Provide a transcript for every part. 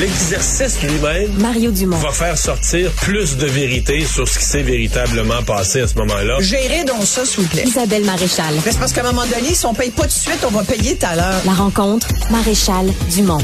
L'exercice lui-même Mario Dumont. va faire sortir plus de vérité sur ce qui s'est véritablement passé à ce moment-là. Gérez donc ça, s'il vous plaît. Isabelle Maréchal. Mais C'est parce qu'à un moment donné, si on paye pas tout de suite, on va payer tout à l'heure. La rencontre, Maréchal Dumont.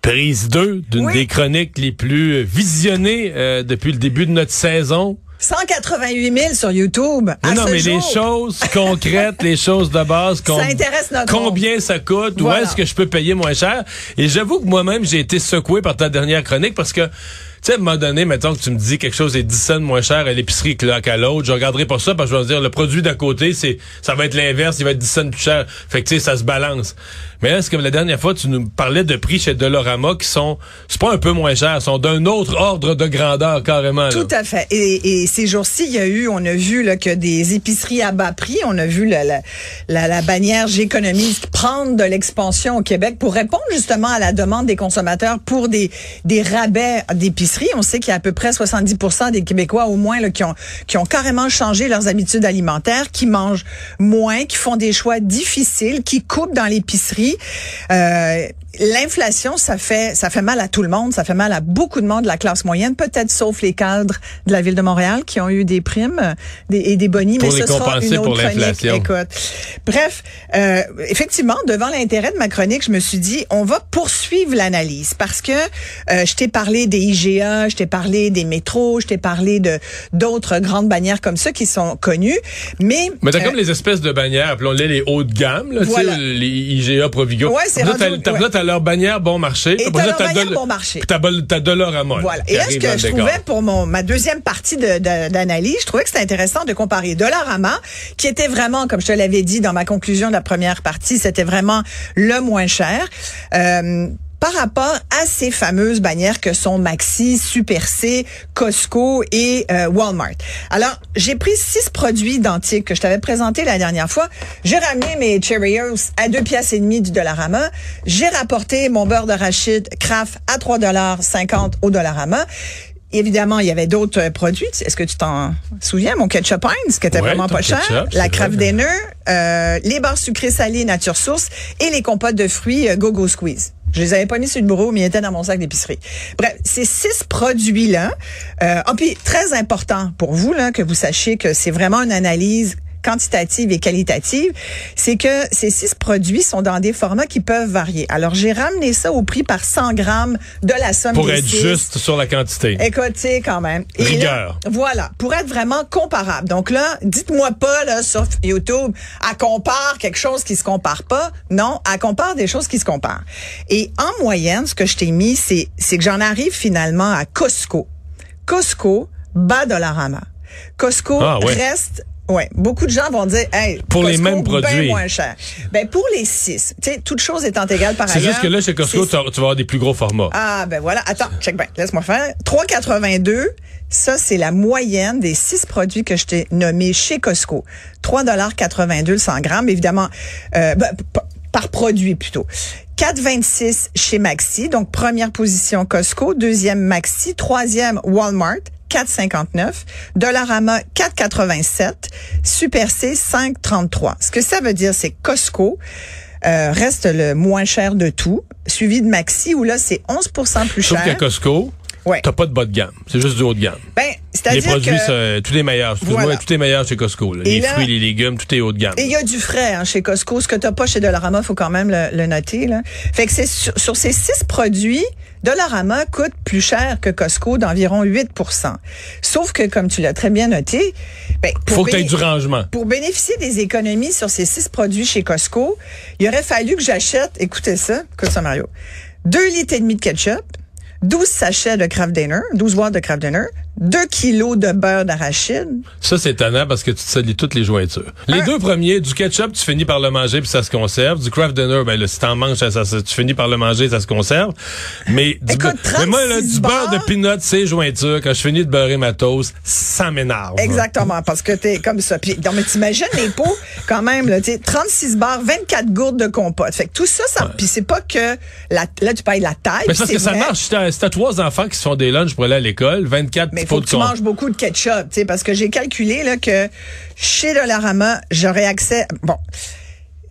Prise 2 d'une Oui. des chroniques les plus visionnées euh, depuis le début de notre saison. 188 000 sur YouTube. Non, à non, ce mais les choses concrètes, les choses de base, Ça intéresse notre combien ça coûte, où est-ce que je peux payer moins cher? Et j'avoue que moi-même, j'ai été secoué par ta dernière chronique parce que, sais, à un moment donné, mettons que tu me dis quelque chose est 10 cents moins cher à l'épicerie que là, qu'à l'autre, je regarderai pas ça parce que je vais me dire, le produit d'à côté, c'est, ça va être l'inverse, il va être 10 cents plus cher. Fait que, tu sais, ça se balance. Mais là, c'est comme la dernière fois, tu nous parlais de prix chez Dolorama qui sont, c'est pas un peu moins cher, sont d'un autre ordre de grandeur, carrément. là. Tout à fait. Et, et ces jours-ci, il y a eu, on a vu là, que des épiceries à bas prix, on a vu la, la, la, la bannière J'économise prendre de l'expansion au Québec pour répondre justement à la demande des consommateurs pour des, des rabais d'épicerie. On sait qu'il y a à peu près 70% des Québécois au moins là, qui, ont, qui ont carrément changé leurs habitudes alimentaires, qui mangent moins, qui font des choix difficiles, qui coupent dans l'épicerie. Euh, L'inflation, ça fait ça fait mal à tout le monde, ça fait mal à beaucoup de monde de la classe moyenne, peut-être sauf les cadres de la ville de Montréal qui ont eu des primes des, et des bonnies, Pour mais ce sera une autre chronique. Écoute, bref, euh, effectivement, devant l'intérêt de ma chronique, je me suis dit, on va poursuivre l'analyse parce que euh, je t'ai parlé des IGA, je t'ai parlé des métros, je t'ai parlé de d'autres grandes bannières comme ça qui sont connues, mais Mais t'as euh, comme les espèces de bannières, appelons-les les haut de gamme, là, Voilà. tu sais, les IGA Provigo. Ouais, c'est Leur bannière bon marché. Et t'as leur bannière bon marché. Puis t'as, là, Voilà. Et là, ce que je trouvais pour mon ma deuxième partie d'analyse, je trouvais que c'était intéressant de comparer Dollarama, qui était vraiment, comme je te l'avais dit dans ma conclusion de la première partie, c'était vraiment le moins cher. Euh, par rapport à ces fameuses bannières que sont Maxi, Super C, Costco et euh, Walmart. Alors, j'ai pris six produits identiques que je t'avais présentés la dernière fois. J'ai ramené mes Cheerios à deux pièces et demie du Dollarama. J'ai rapporté mon beurre d'arachide Kraft à 3,50 au Dollarama. Évidemment, il y avait d'autres euh, produits. Est-ce que tu t'en souviens? Mon ketchup Heinz, qui était Ouais, vraiment pas cher? La Kraft. Dinner, euh, les barres sucrées salées Nature Source et les compotes de fruits euh, Go-Go Squeeze. Je les avais pas mis sur le bureau, mais ils étaient dans mon sac d'épicerie. Bref, ces six produits-là, euh, puis très important pour vous, là, que vous sachiez que c'est vraiment une analyse quantitative et qualitative, c'est que ces six produits sont dans des formats qui peuvent varier. Alors, j'ai ramené ça au prix par 100 grammes de la somme Pour des être six. juste sur la quantité. Écoutez, quand même. Et Rigueur. là, voilà, pour être vraiment comparable. Donc là, dites-moi pas là sur YouTube, à compare quelque chose qui se compare pas. Non, à compare des choses qui se comparent. Et en moyenne, ce que je t'ai mis, c'est c'est que j'en arrive finalement à Costco. Costco bat Dollarama. Costco Ah, ouais. reste Ouais, beaucoup de gens vont dire, hey, Pour les mêmes produits. moins cher. Ben pour les six, tu sais, toute chose étant égale par C'est ailleurs. juste que là, chez Costco, c'est- tu vas avoir des plus gros formats. ah, ben voilà. Attends, check bien. Laisse-moi faire. 3,82. Ça, c'est la moyenne des six produits que je t'ai nommés chez Costco. 3,82 le 100 grammes. Évidemment, euh, ben, par produit plutôt. 4,26 chez Maxi. Donc, première position Costco. Deuxième Maxi. Troisième Walmart. 4,59. Dollarama, 4,87. Super C, 5,33. Ce que ça veut dire, c'est que Costco euh, reste le moins cher de tout, suivi de Maxi, où là, c'est 11 plus Sauf cher. qu'à Costco, Ouais. t'as pas de bas de gamme. C'est juste du haut de gamme. Ben, Les produits, que... c'est tous les meilleurs. Excuse-moi, Voilà. tout est meilleur chez Costco. là. Les là- fruits, les légumes, tout est haut de gamme. Et il y a du frais hein, chez Costco. Ce que tu pas chez Dollarama, faut quand même le, le noter. Là. Fait que c'est sur, sur ces six produits, Dollarama coûte plus cher que Costco d'environ 8% Sauf que, comme tu l'as très bien noté, ben, pour Faut que tu béné- du rangement. Pour bénéficier des économies sur ces six produits chez Costco, il aurait fallu que j'achète, écoutez ça, écoute ça Mario, deux litres et demi de ketchup, 12 sachets de Kraft Dinner, 12 boîtes de Kraft Dinner, 2 kilos de beurre d'arachide. Ça, c'est étonnant parce que tu te salis toutes les jointures. Les Un- deux premiers, du ketchup, tu finis par le manger puis ça se conserve. Du craft dinner, ben là, si t'en manges, ça, ça- ça- tu finis par le manger, ça se conserve. Mais, du, Écoute, be- mais moi, là, 36 du beurre de peanut, c'est jointures. Quand je finis de beurrer ma toast, ça m'énerve. Exactement, parce que t'es comme ça. Puis, non, mais t'imagines les pots, quand même, là, t'sais, 36 bars, 24 gourdes de compote. Fait que tout ça, ça, puis c'est pas que, la, là, tu payes la taille. Mais parce que ça marche. Si t'as si t'as trois enfants qui se font des lunchs pour aller à l'école, 24 Mais il faut que tu manges beaucoup de ketchup, tu sais, parce que j'ai calculé là, que chez Dollarama, j'aurais accès. Bon.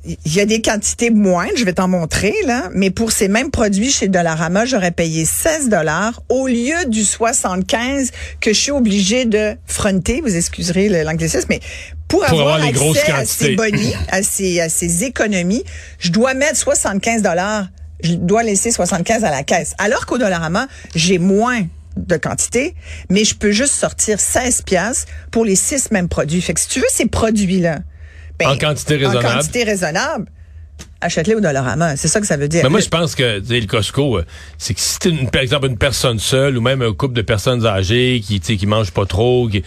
il y a des quantités moindres, je vais t'en montrer là, mais pour ces mêmes produits chez Dollarama, j'aurais payé 16 dollars au lieu du 75 que je suis obligé de fronter, vous excuserez l'anglicisme, mais pour, avoir, les grosses quantités. à ces bonnies, à ces, à ces économies, je dois mettre 75 dollars, je dois laisser 75 à la caisse. Alors qu'au Dollarama, j'ai moins de quantité, mais je peux juste sortir 16 pièces pour les six mêmes produits. Fait que si tu veux ces produits-là, ben, en quantité raisonnable. En quantité raisonnable, achète-les au Dollarama. C'est ça que ça veut dire. Mais moi, je pense que le Costco, euh, c'est que si tu par exemple, une personne seule ou même un couple de personnes âgées qui, qui mangent pas trop, qui,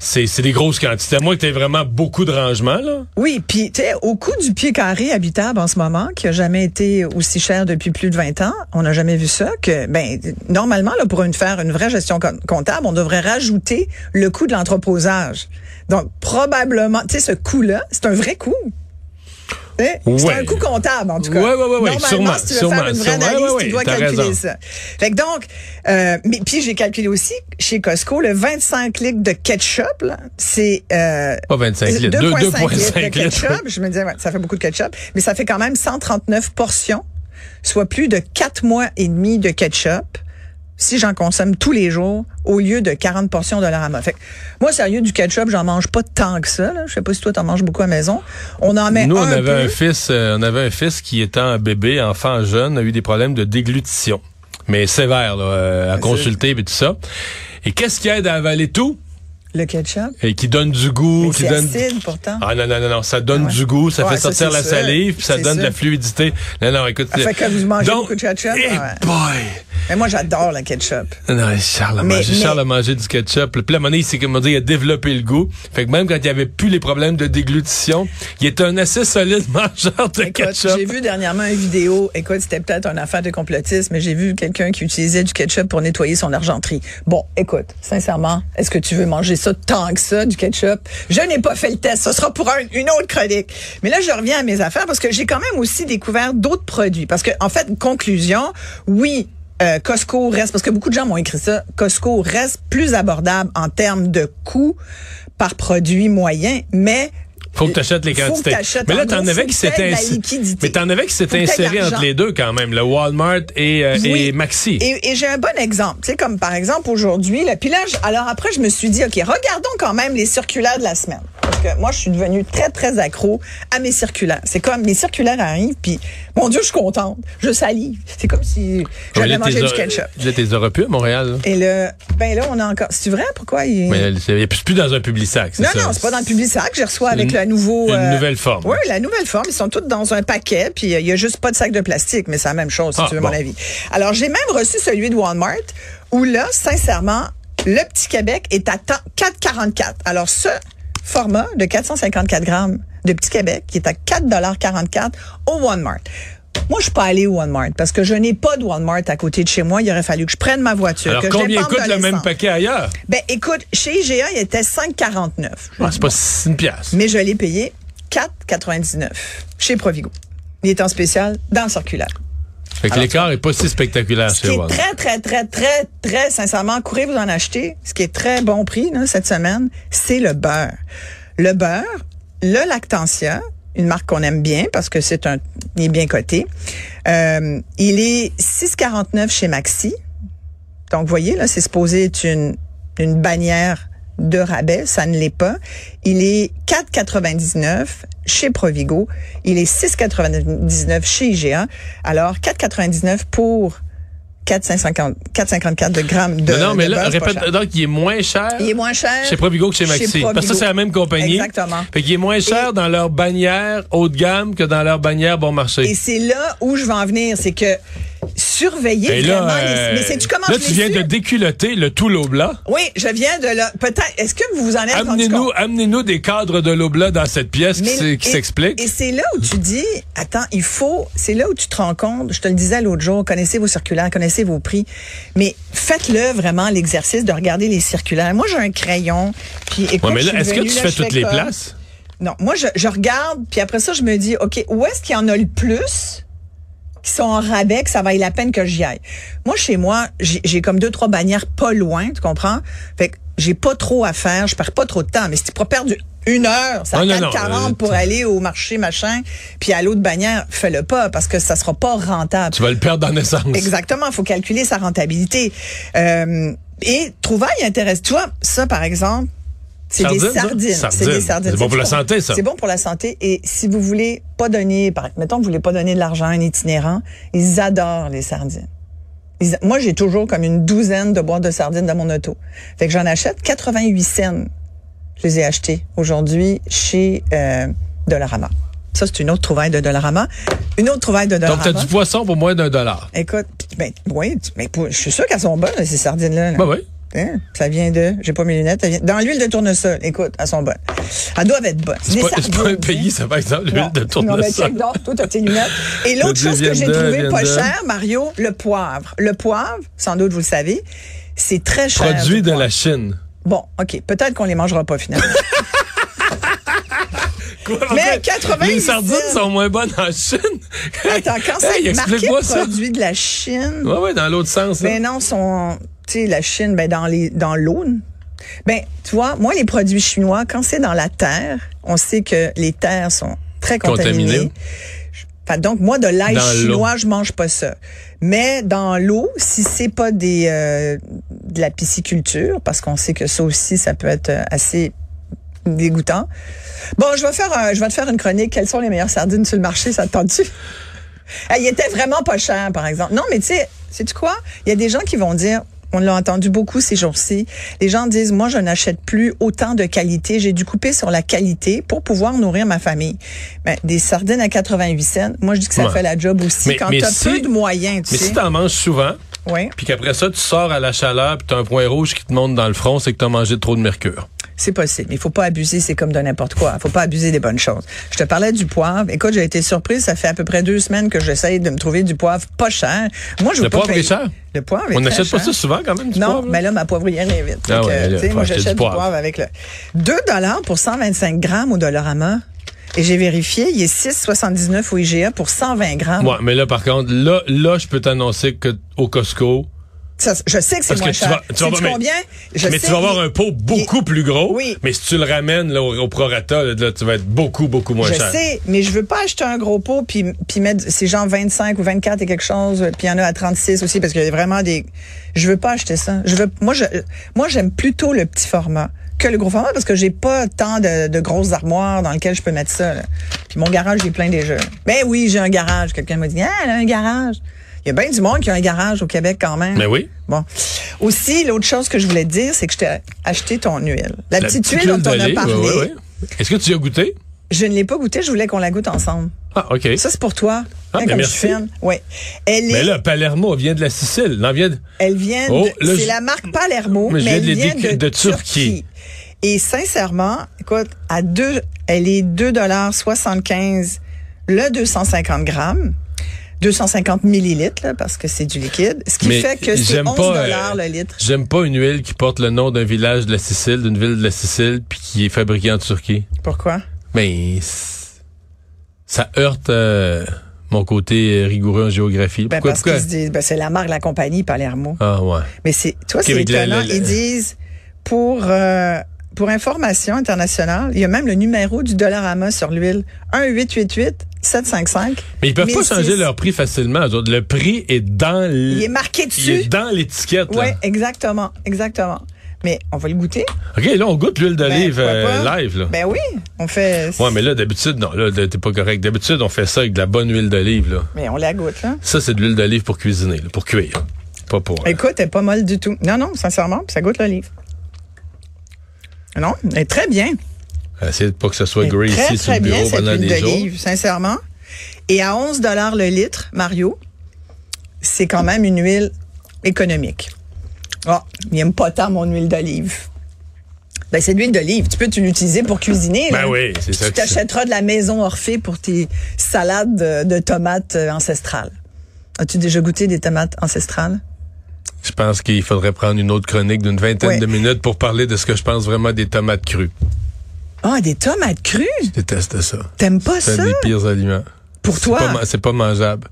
c'est des grosses quantités. À moins que tu aies vraiment beaucoup de rangements, là. Oui, puis tu au coût du pied carré habitable en ce moment, qui a jamais été aussi cher depuis plus de 20 ans, on n'a jamais vu ça, que ben normalement, là, pour une, faire une vraie gestion comptable, on devrait rajouter le coût de l'entreposage. Donc, probablement, tu sais, ce coût-là, c'est un vrai coût. C'est un coût comptable, en tout cas. Oui, oui, oui. Normalement, si tu veux faire une vraie analyse, tu dois calculer ça. Fait que donc, euh, mais puis j'ai calculé aussi chez Costco, le 25 litres de ketchup, c'est... Euh, Pas 25 litres, 2,5 litres de ketchup. Je me disais, ouais, ça fait beaucoup de ketchup, mais ça fait quand même 139 portions, soit plus de 4 mois et demi de ketchup si j'en consomme tous les jours au lieu de 40 portions de Dollarama. Fait moi, sérieux, du ketchup, j'en mange pas tant que ça. Là. Je sais pas si toi, t'en manges beaucoup à la maison. On en met Nous, on avait un fils, euh, on avait un fils qui, étant un bébé, enfant jeune, a eu des problèmes de déglutition. Mais sévère, là, euh, à consulter et tout ça. Et qu'est-ce qui aide à avaler tout? Le ketchup. Et qui donne du goût, qui donne. acide pourtant. Ah non non non non, ça donne ah du goût, ça fait sortir la salive, puis ça donne de la fluidité. Non non, écoute. Ça fait que vous mangez beaucoup de ketchup. Hey ah boy. Mais moi, j'adore le ketchup. Non, Charles a mangé, Charles a mangé du ketchup. Puis la monnaie, c'est comme on dit, il a développé le goût. Fait que même quand il n'y avait plus les problèmes de déglutition, il était un assez solide mangeur de ketchup. J'ai vu dernièrement une vidéo. Écoute, c'était peut-être une affaire de complotisme, mais j'ai vu quelqu'un qui utilisait du ketchup pour nettoyer son argenterie. Bon, écoute, sincèrement, est-ce que tu veux manger ça tant que ça, du ketchup? Je n'ai pas fait le test. Ce sera pour une autre chronique. Mais là, je reviens à mes affaires parce que j'ai quand même aussi découvert d'autres produits. Parce que, en fait, conclusion, oui, euh, Costco reste, parce que beaucoup de gens m'ont écrit ça, Costco reste plus abordable en termes de coût par produit moyen, mais faut que tu achètes les quantités. Mais là, t'en avais qui s'étaient mais t'en avais qui s'étaient insérés entre les deux quand même, le Walmart et, euh, et Maxi. Et, j'ai un bon exemple, tu sais comme par exemple aujourd'hui, le pilage. Alors après, je me suis dit, ok, regardons quand même les circulaires de la semaine que moi, je suis devenue très, très accro à mes circulaires. C'est comme mes circulaires arrivent, puis mon Dieu, je suis contente. Je salive. C'est comme si j'avais mangé du ketchup. Là, t'es aurais pu à Montréal? Et là, ben là, on a encore. C'est vrai? Pourquoi? Il... Mais il plus dans un public sac. Non, ça? non, c'est pas dans le public sac. Je reçois avec la nouveau. Une euh, nouvelle forme. Oui, la nouvelle forme. Ils sont tous dans un paquet, puis il y a juste pas de sac de plastique, mais c'est la même chose, si ah, tu veux mon avis. Alors, j'ai même reçu celui de Walmart, où là, sincèrement, le petit Québec est à 4,44. Alors, ça, format de 454 grammes de Petit Québec qui est à 4,44 au Walmart. Moi, je suis pas allée au Walmart parce que je n'ai pas de Walmart à côté de chez moi. Il aurait fallu que je prenne ma voiture. Alors, combien coûte le même paquet ailleurs? Ben, écoute, chez IGA, il était 5,49. Ah, c'est pas une pièce. Mais je l'ai payé 4,99 chez Provigo. Il est en spécial dans le circulaire. Fait que l'écart est pas si spectaculaire ce qui est très, très, très, très, très sincèrement, courez vous en acheter. Ce qui est très bon prix là, cette semaine, c'est le beurre. Le beurre, le Lactantia, une marque qu'on aime bien parce que c'est un, il est bien coté. Euh, il est 6,49 chez Maxi. Donc, vous voyez, là, c'est supposé être une, une bannière de rabais, ça ne l'est pas. Il est 4,99 chez Provigo. Il est 6,99 chez IGA. Alors, 4,99 pour 4,54 de grammes de Non, non mais là, répète, donc il est moins cher. Il est moins cher. Chez Provigo que chez Maxi. Parce que ça, c'est la même compagnie. Exactement. Fait qu'il est moins cher dans leur bannière haut de gamme que dans leur bannière bon marché. Et c'est là où je veux en venir. C'est que surveiller vraiment les... Mais c'est-tu comment Là, tu viens de déculoter le tout l'oblat. Oui, je viens de là. Peut-être. Est-ce que vous vous en êtes amenez-nous, Amenez-nous des cadres de l'oblat dans cette pièce qui, qui s'explique. Et c'est là où tu dis, attends, il faut. C'est là où tu te rends compte. Je te le disais l'autre jour. Connaissez vos circulaires, connaissez vos prix, mais faites-le vraiment l'exercice de regarder les circulaires. Moi, j'ai un crayon. Puis écoute, mais là, est-ce que tu fais toutes les places? Non, moi je, je regarde, puis après ça, je me dis, OK, où est-ce qu'il y en a le plus? Qui sont en rabais, que ça vaille la peine que j'y aille. Moi, chez moi, j'ai comme deux, trois bannières pas loin, tu comprends? Fait que j'ai pas trop à faire, je perds pas trop de temps. Mais si tu peux perdre une heure, ça Ah, non, 4,40 non, euh, pour aller au marché, machin, puis à l'autre bannière, fais-le pas parce que ça sera pas rentable. Tu vas le perdre en essence. Exactement, il faut calculer sa rentabilité. Euh, et trouvaille intéresse. Tu vois, ça, par exemple, c'est des Sardines. C'est Sardines. des sardines. C'est bon pour la santé, ça. C'est bon pour la santé. Et si vous voulez pas donner, par, mettons que vous voulez pas donner de l'argent à un itinérant, ils adorent les sardines. Ils- moi, j'ai toujours comme une douzaine de boîtes de sardines dans mon auto. Fait que j'en achète 88 cents. Je les ai achetés aujourd'hui chez euh, Dollarama. Ça, c'est une autre trouvaille de Dollarama. Une autre trouvaille de Donc, Dollarama. t'as du poisson pour moins d'un dollar. Écoute, ben, oui, mais je suis sûre qu'elles sont bonnes, ces sardines-là. là. Ben oui. Hein? Ça vient de, j'ai pas mes lunettes, ça vient- dans l'huile de tournesol. Écoute, elles sont bonnes. Elles doivent être bonnes. C'est pas, c'est pas un pays, ça, par exemple, l'huile Non. de Non, mais tournesol. check donc, toi, t'as tes lunettes. Et l'autre chose que j'ai trouvé pas cher, Mario, le poivre. Le poivre, sans doute, vous le savez, c'est très cher. Produit du de la Chine. Bon, OK. Peut-être qu'on les mangera pas, finalement. Quoi, Mais en fait, 88 Les sardines sont moins bonnes en Chine. Attends, quand c'est Hey, marqué explique-moi ça. produit de la Chine, Ouais, ouais, dans l'autre sens. là. Ben non, sont, tu sais, la Chine, ben dans les, dans l'Aune. Ben, tu vois, moi, les produits chinois, quand c'est dans la terre, on sait que les terres sont très contaminées. Contaminées. Fait donc, moi, de l'ail l'eau. chinois, je mange pas ça. Mais dans l'eau, si c'est pas des, euh, de la pisciculture, parce qu'on sait que ça aussi, ça peut être euh, assez dégoûtant. Bon, je vais faire, un- je vais te faire une chronique. Quelles sont les meilleures sardines sur le marché? Ça te tente-tu? Elle était vraiment pas cher, par exemple. Non, mais tu sais, sais-tu quoi? Il y a des gens qui vont dire, on l'a entendu beaucoup ces jours-ci, les gens disent, moi, je n'achète plus autant de qualité. J'ai dû couper sur la qualité pour pouvoir nourrir ma famille. Ben, des sardines à 88 cents, moi, je dis que ça Ouais. fait la job aussi. Mais- Quand tu as si- peu de moyens, tu Mais sais. si t'en manges souvent, puis qu'après ça, tu sors à la chaleur, puis t'as un point rouge qui te monte dans le front, c'est que t'as mangé trop de mercure. C'est possible. Il faut pas abuser, c'est comme de n'importe quoi. Il faut pas abuser des bonnes choses. Je te parlais du poivre. Écoute, j'ai été surprise. Ça fait à peu près deux semaines que j'essaye de me trouver du poivre pas cher. Moi, je veux Le pas poivre payer- est cher? Le poivre est On n'achète pas ça souvent quand même, du Non, mais là, ma poivrière est vite. Ah là, moi, j'achète du du poivre. poivre avec le 2 dollars pour 125 grammes au Dollarama. Et j'ai vérifié, il est 6,79 au IGA pour 120 grammes. Ouais, mais là, par contre, là, là, je peux t'annoncer que au Costco, Ça, je sais que c'est moins que tu cher. vas- tu vas Sais-tu pas- combien? Je mais sais, tu vas avoir un pot beaucoup plus gros. Oui. Mais si tu le ramènes là, au, au prorata, là, tu vas être beaucoup, beaucoup moins Je cher. sais, mais je veux pas acheter un gros pot puis puis mettre c'est genre 25 ou 24 et quelque chose, puis il y en a à 36 aussi parce qu'il y a vraiment des je veux pas acheter ça. Je veux moi je moi j'aime plutôt le petit format que le gros format parce que j'ai pas tant de, de grosses armoires dans lesquelles je peux mettre ça. là. Puis mon garage j'ai plein déjà. Ben oui, j'ai un garage. Quelqu'un m'a dit "Ah, elle a un garage." Il y a bien du monde qui a un garage au Québec quand même. Mais oui. Bon. Aussi, l'autre chose que je voulais te dire, c'est que je t'ai acheté ton huile. La, La petite, petite huile dont on a parlé. ouais, ouais. Est-ce que tu y as goûté? Je ne l'ai pas goûtée, je voulais qu'on la goûte ensemble. Ah, OK. Ça, c'est pour toi. Ah, Hein, ben comme merci. je. Oui. Elle est, mais là, Palermo vient de la Sicile. Non, vient de... elle vient Oh, de, c'est je- la marque Palermo, Mais mais, elle de vient de, de Turquie. Et sincèrement, écoute, à deux, elle est 2,75 le 250 grammes. 250 millilitres, là, parce que c'est du liquide. Ce qui Mais fait que c'est j'aime 11 pas, dollars euh, le litre. J'aime pas une huile qui porte le nom d'un village de la Sicile, d'une ville de la Sicile, puis qui est fabriquée en Turquie. Pourquoi? Mais ça heurte euh, mon côté rigoureux en géographie. Ben, Pourquoi? parce pourquoi? qu'ils se disent, ben, c'est la marque de la compagnie Palermo. Ah ouais. Mais c'est, toi, c'est la- étonnant. la- la- Ils disent, pour, euh, pour information internationale, il y a même le numéro du Dollarama sur l'huile. 1-888-755. Mais ils peuvent pas 1006. changer leur prix facilement. Le prix est dans l- Il est marqué il dessus. est dans l'étiquette. Oui, exactement, exactement. Mais on va le goûter. OK, là, on goûte l'huile d'olive Ben, pourquoi euh, live. Là. Ben oui, on fait. Ouais, mais là, d'habitude, non, là, t'es pas correct. D'habitude, on fait ça avec de la bonne huile d'olive, là. Mais on la goûte, là. Ça, c'est de l'huile d'olive pour cuisiner, là, pour cuire. Pas pour. euh, Écoute, elle est pas molle du tout. Non, non, sincèrement, puis ça goûte l'olive. Non, est très bien. essayer de pas que ce soit est greasy très, sur le bien, bureau cette pendant huile des jours. sincèrement. Et à 11 le litre, Mario, c'est quand même une huile économique. Ah, il n'aime pas tant mon huile d'olive. Ben, c'est de l'huile d'olive. Tu peux l'utiliser pour cuisiner. là. Ben oui, c'est ça Tu t'achèteras de la maison Orphée pour tes salades de, de tomates euh, ancestrales. As-tu déjà goûté des tomates ancestrales? Je pense qu'il faudrait prendre une autre chronique d'une vingtaine Ouais. de minutes pour parler de ce que je pense vraiment des tomates crues. Ah, des tomates crues? Je déteste ça. T'aimes pas C'est ça? un des pires aliments. Pour C'est toi? C'est pas mangeable.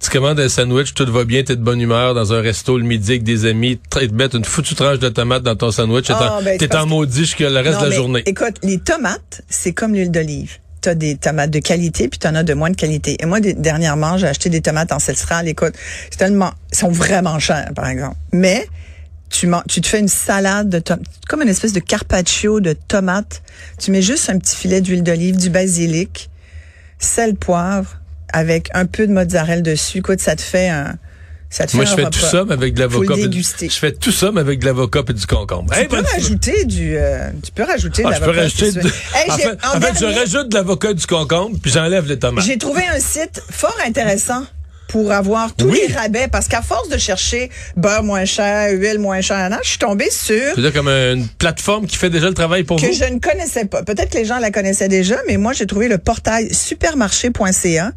Tu commandes un sandwich, tout va bien, t'es de bonne humeur dans un resto le midi avec des amis, très bête, une foutue tranche de tomate dans ton sandwich, t'es Ah, en, ben, c'est t'es en que- maudit jusqu'à le reste Non, de la mais journée. Écoute, les tomates, c'est comme l'huile d'olive. Des tomates de qualité, puis tu as de moins de qualité. Et moi, dernièrement, j'ai acheté des tomates ancestrales. Écoute, c'est tellement, sont vraiment chers, par exemple. Mais tu, tu te fais une salade de tomates, comme une espèce de carpaccio de tomates. Tu mets juste un petit filet d'huile d'olive, du basilic, sel, poivre, avec un peu de mozzarella dessus. Écoute, ça te fait un... Ça te Moi, je fais repas. tout ça, mais avec de l'avocat. Je fais tout ça, mais avec de l'avocat et du concombre. Tu Hey, peux rajouter du, euh, tu peux rajouter de Ah, l'avocat, rajouter de... Hey, en fait, en en fait, je rajoute de l'avocat et du concombre, puis j'enlève les tomates. J'ai trouvé un site fort intéressant pour avoir tous Oui. les rabais parce qu'à force de chercher beurre moins cher, huile moins chère, je suis tombée sur C'est comme une plateforme qui fait déjà le travail pour que vous? je ne connaissais pas. Peut-être que les gens la connaissaient déjà, mais moi, j'ai trouvé le portail supermarché.ca.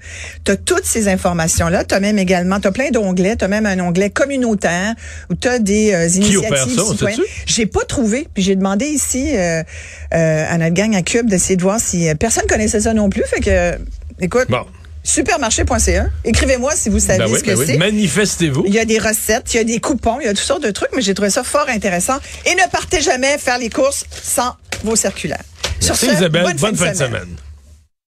Tu as toutes ces informations-là. Tu as même également, tu as plein d'onglets. Tu as même un onglet communautaire où tu as des euh, Qui opère initiatives ça? J'ai pas trouvé. Puis j'ai demandé ici euh, euh, à notre gang à Cube d'essayer de voir si euh, personne connaissait ça non plus. Fait que, écoute, Bon. supermarché.ca. Écrivez-moi si vous savez Ben oui, ce que ben oui. c'est. Manifestez-vous. Il y a des recettes, il y a des coupons, il y a toutes sortes de trucs, mais j'ai trouvé ça fort intéressant. Et ne partez jamais faire les courses sans vos circulaires. Sur ce, Isabelle, bonne, fin de semaine. semaine.